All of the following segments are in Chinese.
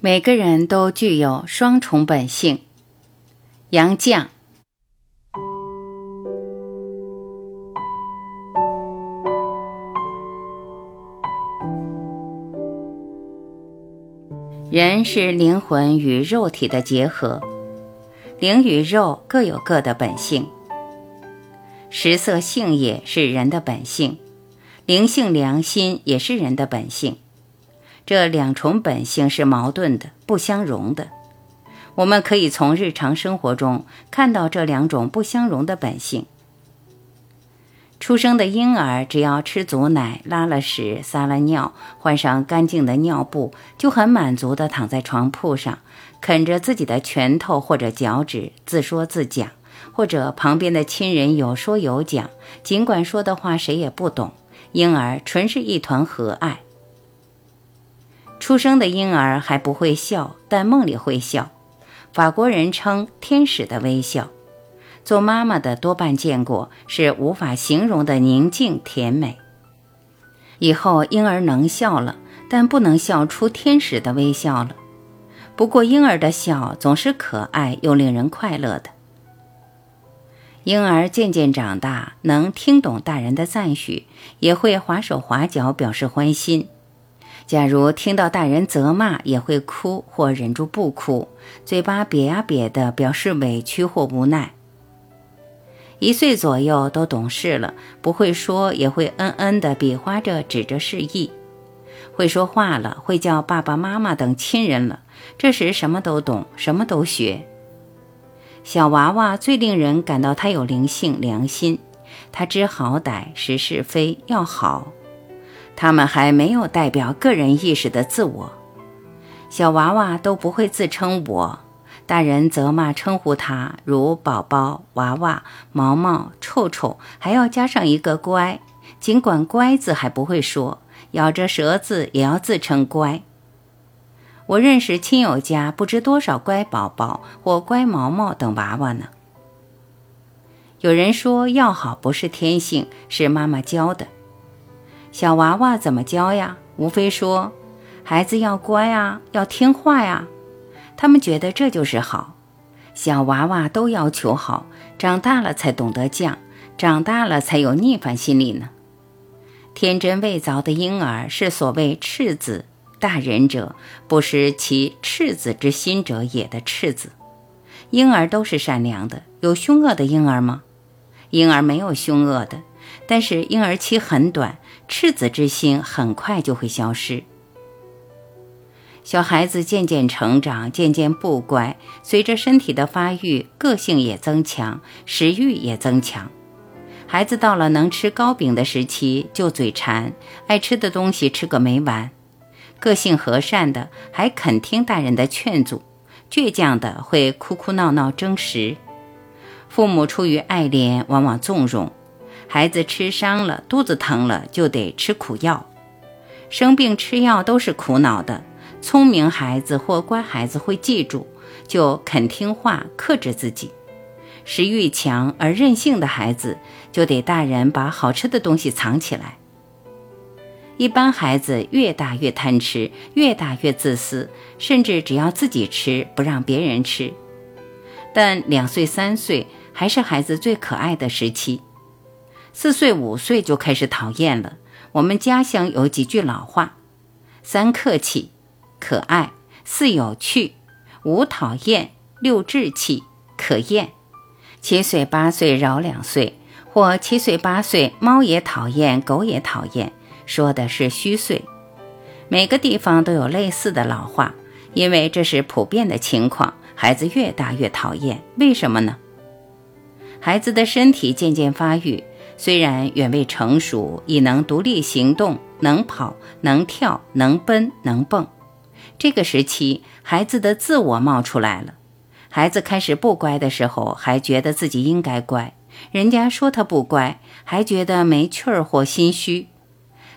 每个人都具有双重本性。杨绛。人是灵魂与肉体的结合，灵与肉各有各的本性。食色性也是人的本性，灵性良心也是人的本性。这两重本性是矛盾的、不相容的。我们可以从日常生活中看到这两种不相容的本性。出生的婴儿只要吃足奶、拉了屎、撒了尿，换上干净的尿布，就很满足地躺在床铺上，啃着自己的拳头或者脚趾，自说自讲，或者旁边的亲人有说有讲，尽管说的话谁也不懂，婴儿纯是一团和爱。出生的婴儿还不会笑，但梦里会笑。法国人称“天使的微笑”。做妈妈的多半见过，是无法形容的宁静甜美。以后婴儿能笑了，但不能笑出天使的微笑了。不过婴儿的笑总是可爱又令人快乐的。婴儿渐渐长大，能听懂大人的赞许，也会划手划脚表示欢心。假如听到大人责骂，也会哭或忍住不哭，嘴巴瘪呀瘪的，表示委屈或无奈。一岁左右都懂事了，不会说也会嗯嗯的比划着指着示意，会说话了，会叫爸爸妈妈等亲人了。这时什么都懂，什么都学。小娃娃最令人感到他有灵性、良心，他知好歹、识是非，要好。他们还没有代表个人意识的自我，小娃娃都不会自称我，大人责骂称呼他如宝宝、娃娃、毛毛、臭臭，还要加上一个乖，尽管乖字还不会说，咬着舌子也要自称乖。我认识亲友家不知多少乖宝宝或乖毛毛等娃娃呢。有人说要好不是天性，是妈妈教的。小娃娃怎么教呀？无非说，孩子要乖啊，要听话呀。他们觉得这就是好。小娃娃都要求好，长大了才懂得犟，长大了才有逆反心理呢。天真未凿的婴儿是所谓赤子，大人者不失其赤子之心者也的赤子。婴儿都是善良的，有凶恶的婴儿吗？婴儿没有凶恶的。但是婴儿期很短，赤子之心很快就会消失。小孩子渐渐成长，渐渐不乖，随着身体的发育，个性也增强，食欲也增强。孩子到了能吃糕饼的时期，就嘴馋，爱吃的东西吃个没完。个性和善的还肯听大人的劝阻，倔强的会哭哭闹闹争食。父母出于爱怜，往往纵容。孩子吃伤了，肚子疼了，就得吃苦药。生病吃药都是苦恼的。聪明孩子或乖孩子会记住，就肯听话，克制自己。食欲强而任性的孩子，就得大人把好吃的东西藏起来。一般孩子越大越贪吃，越大越自私，甚至只要自己吃，不让别人吃。但两岁三岁还是孩子最可爱的时期。四岁五岁就开始讨厌了。我们家乡有几句老话：三客气，可爱；四有趣，五讨厌，六志气，可厌。七岁八岁饶两岁，或七岁八岁猫也讨厌，狗也讨厌，说的是虚岁。每个地方都有类似的老话，因为这是普遍的情况。孩子越大越讨厌，为什么呢？孩子的身体渐渐发育。虽然远未成熟，已能独立行动，能跑，能跳，能奔，能蹦。这个时期，孩子的自我冒出来了。孩子开始不乖的时候，还觉得自己应该乖，人家说他不乖，还觉得没趣儿或心虚。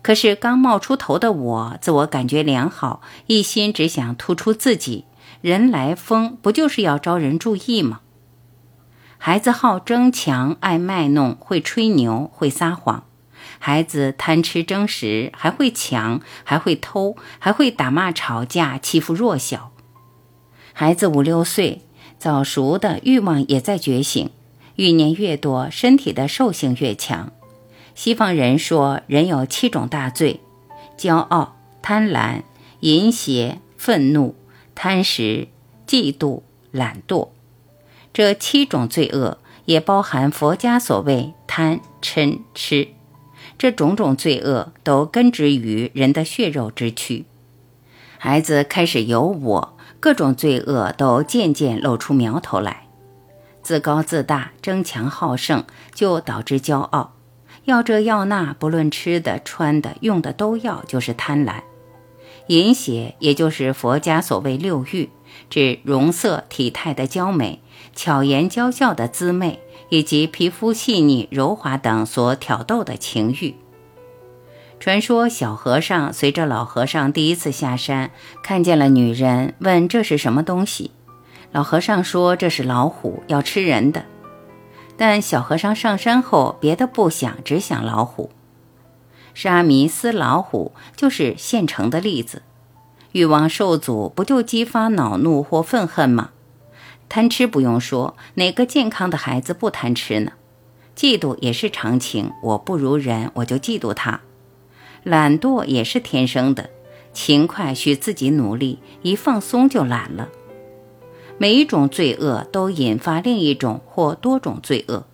可是刚冒出头的我，自我感觉良好，一心只想突出自己。人来疯，不就是要招人注意吗？孩子好争强，爱卖弄，会吹牛，会撒谎。孩子贪吃争食，还会抢，还会偷，还会打骂吵架，欺负弱小。孩子五六岁，早熟的欲望也在觉醒，欲念越多，身体的兽性越强。西方人说，人有七种大罪：骄傲、贪婪、淫邪、愤怒、贪食、嫉妒、懒惰。这七种罪恶也包含佛家所谓贪嗔痴。这种种罪恶都根植于人的血肉之躯。孩子开始有我，各种罪恶都渐渐露出苗头来。自高自大、争强好胜，就导致骄傲。要这要那，不论吃的、穿的、用的都要，就是贪婪；淫邪，也就是佛家所谓六欲，指容色、体态的娇美、巧言娇笑的姿媚，以及皮肤细腻、柔滑等所挑逗的情欲。传说小和尚随着老和尚第一次下山，看见了女人，问这是什么东西。老和尚说这是老虎，要吃人的。但小和尚上山后，别的不想，只想老虎。沙弥斯老虎就是现成的例子。欲望受阻，不就激发恼怒或愤恨吗？贪吃不用说，哪个健康的孩子不贪吃呢？嫉妒也是常情，我不如人，我就嫉妒他。懒惰也是天生的，勤快需自己努力，一放松就懒了。每一种罪恶都引发另一种或多种罪恶。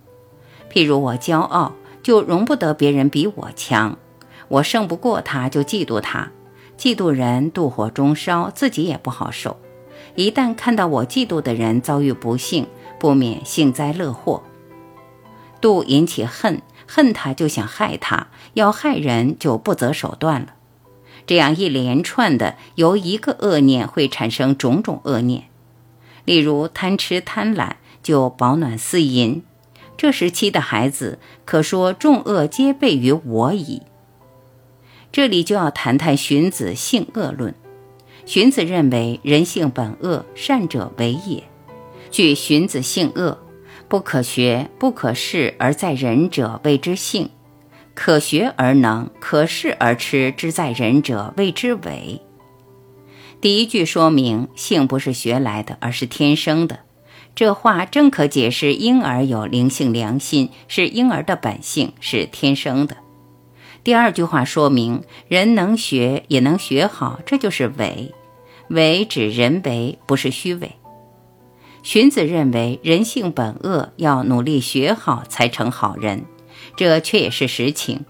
譬如我骄傲，就容不得别人比我强；我胜不过他，就嫉妒他。嫉妒人妒火中烧，自己也不好受。一旦看到我嫉妒的人遭遇不幸，不免幸灾乐祸。妒引起恨，恨他就想害他，要害人就不择手段了。这样一连串的，由一个恶念会产生种种恶念。例如贪吃贪婪，就饱暖思淫。这时期的孩子，可说众恶皆备于我矣。这里就要谈谈荀子性恶论。荀子认为人性本恶，善者为也。据荀子性恶，不可学，不可视而在人者谓之性；可学而能，可视而吃之在人者谓之伪。第一句说明性不是学来的，而是天生的。这话正可解释婴儿有灵性良心，是婴儿的本性，是天生的。第二句话说明人能学也能学好，这就是伪。伪指人为，不是虚伪。荀子认为人性本恶，要努力学好才成好人，这却也是实情。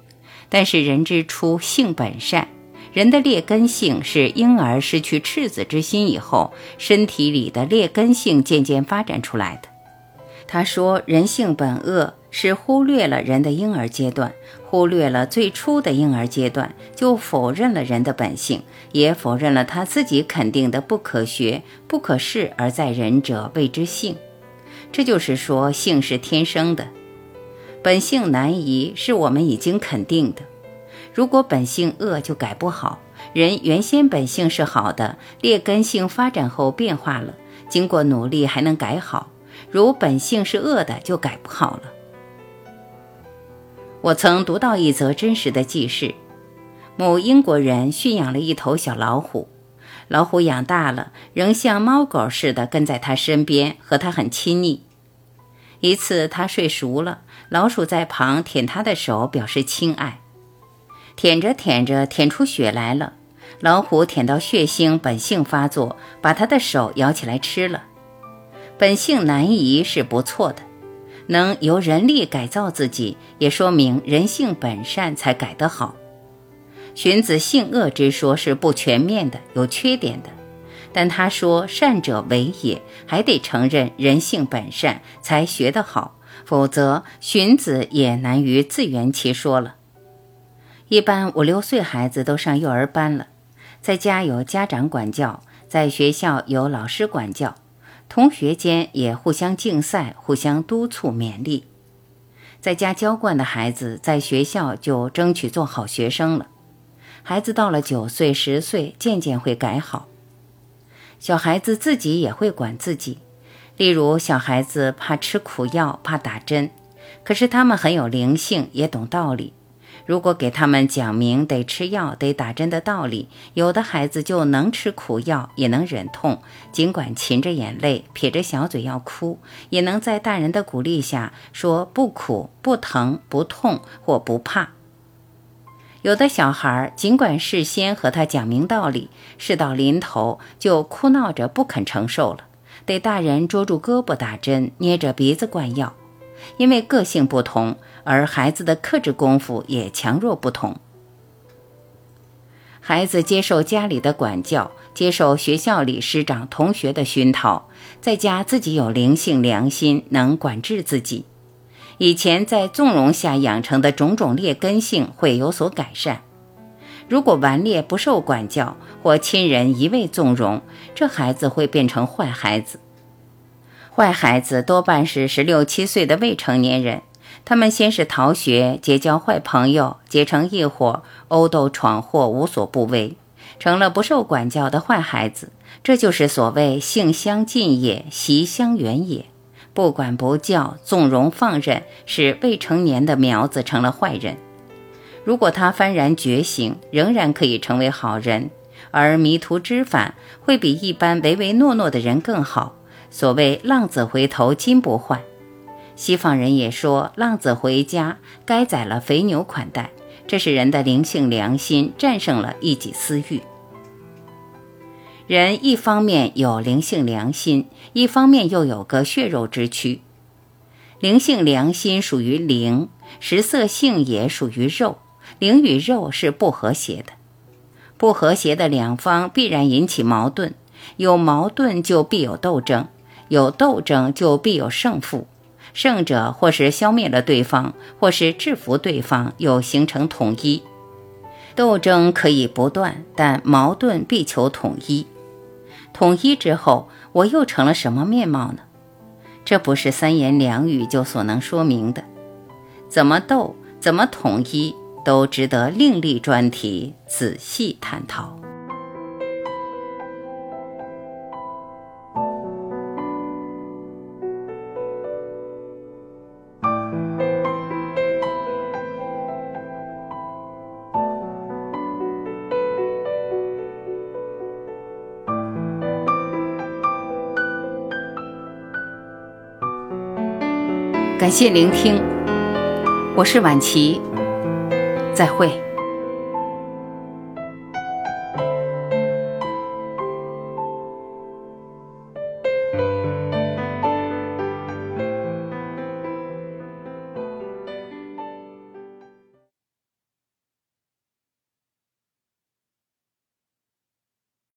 但是人之初性本善。人的劣根性是婴儿失去赤子之心以后，身体里的劣根性渐渐发展出来的。他说：“人性本恶，是忽略了人的婴儿阶段，忽略了最初的婴儿阶段，就否认了人的本性，也否认了他自己肯定的不可学、不可视而在人者谓之性。这就是说，性是天生的，本性难移，是我们已经肯定的。”如果本性恶就改不好，人原先本性是好的，劣根性发展后变化了，经过努力还能改好。如本性是恶的，就改不好了。我曾读到一则真实的记事：某英国人驯养了一头小老虎，老虎养大了，仍像猫狗似的跟在他身边，和他很亲昵。一次他睡熟了，老鼠在旁舔他的手，表示亲爱。舔着舔着，舔出血来了。老虎舔到血腥，本性发作，把他的手咬起来吃了。本性难移是不错的，能由人力改造自己，也说明人性本善才改得好。荀子性恶之说是不全面的，有缺点的。但他说善者为也，还得承认人性本善才学得好，否则荀子也难于自圆其说了。一般五六岁孩子都上幼儿班了，在家有家长管教，在学校有老师管教，同学间也互相竞赛、互相督促勉励。在家娇惯的孩子，在学校就争取做好学生了。孩子到了九岁、十岁，渐渐会改好。小孩子自己也会管自己，例如小孩子怕吃苦药、怕打针，可是他们很有灵性，也懂道理。如果给他们讲明得吃药、得打针的道理，有的孩子就能吃苦药，也能忍痛，尽管噙着眼泪、撇着小嘴要哭，也能在大人的鼓励下说不苦、不疼、不痛或不怕。有的小孩尽管事先和他讲明道理，事到临头就哭闹着不肯承受了，得大人捉住胳膊打针，捏着鼻子灌药。因为个性不同，而孩子的克制功夫也强弱不同。孩子接受家里的管教，接受学校里师长同学的熏陶，在家自己有灵性良心，能管制自己。以前在纵容下养成的种种劣根性会有所改善。如果顽劣不受管教，或亲人一味纵容，这孩子会变成坏孩子。坏孩子多半是十六七岁的未成年人，他们先是逃学，结交坏朋友，结成一伙，殴斗闯祸，无所不为，成了不受管教的坏孩子。这就是所谓性相近也，习相远也。不管不教，纵容放任，使未成年的苗子成了坏人。如果他幡然觉醒，仍然可以成为好人，而迷途知返，会比一般唯唯诺诺的人更好。所谓浪子回头金不换，西方人也说浪子回家该宰了肥牛款待，这是人的灵性良心战胜了一己私欲。人一方面有灵性良心，一方面又有个血肉之躯。灵性良心属于灵，食色性也属于肉，灵与肉是不和谐的，不和谐的两方必然引起矛盾，有矛盾就必有斗争。有斗争就必有胜负，胜者或是消灭了对方，或是制服对方，又形成统一。斗争可以不断，但矛盾必求统一。统一之后，我又成了什么面貌呢？这不是三言两语就所能说明的。怎么斗，怎么统一，都值得另立专题仔细探讨。感谢聆听，我是晚琪，再会。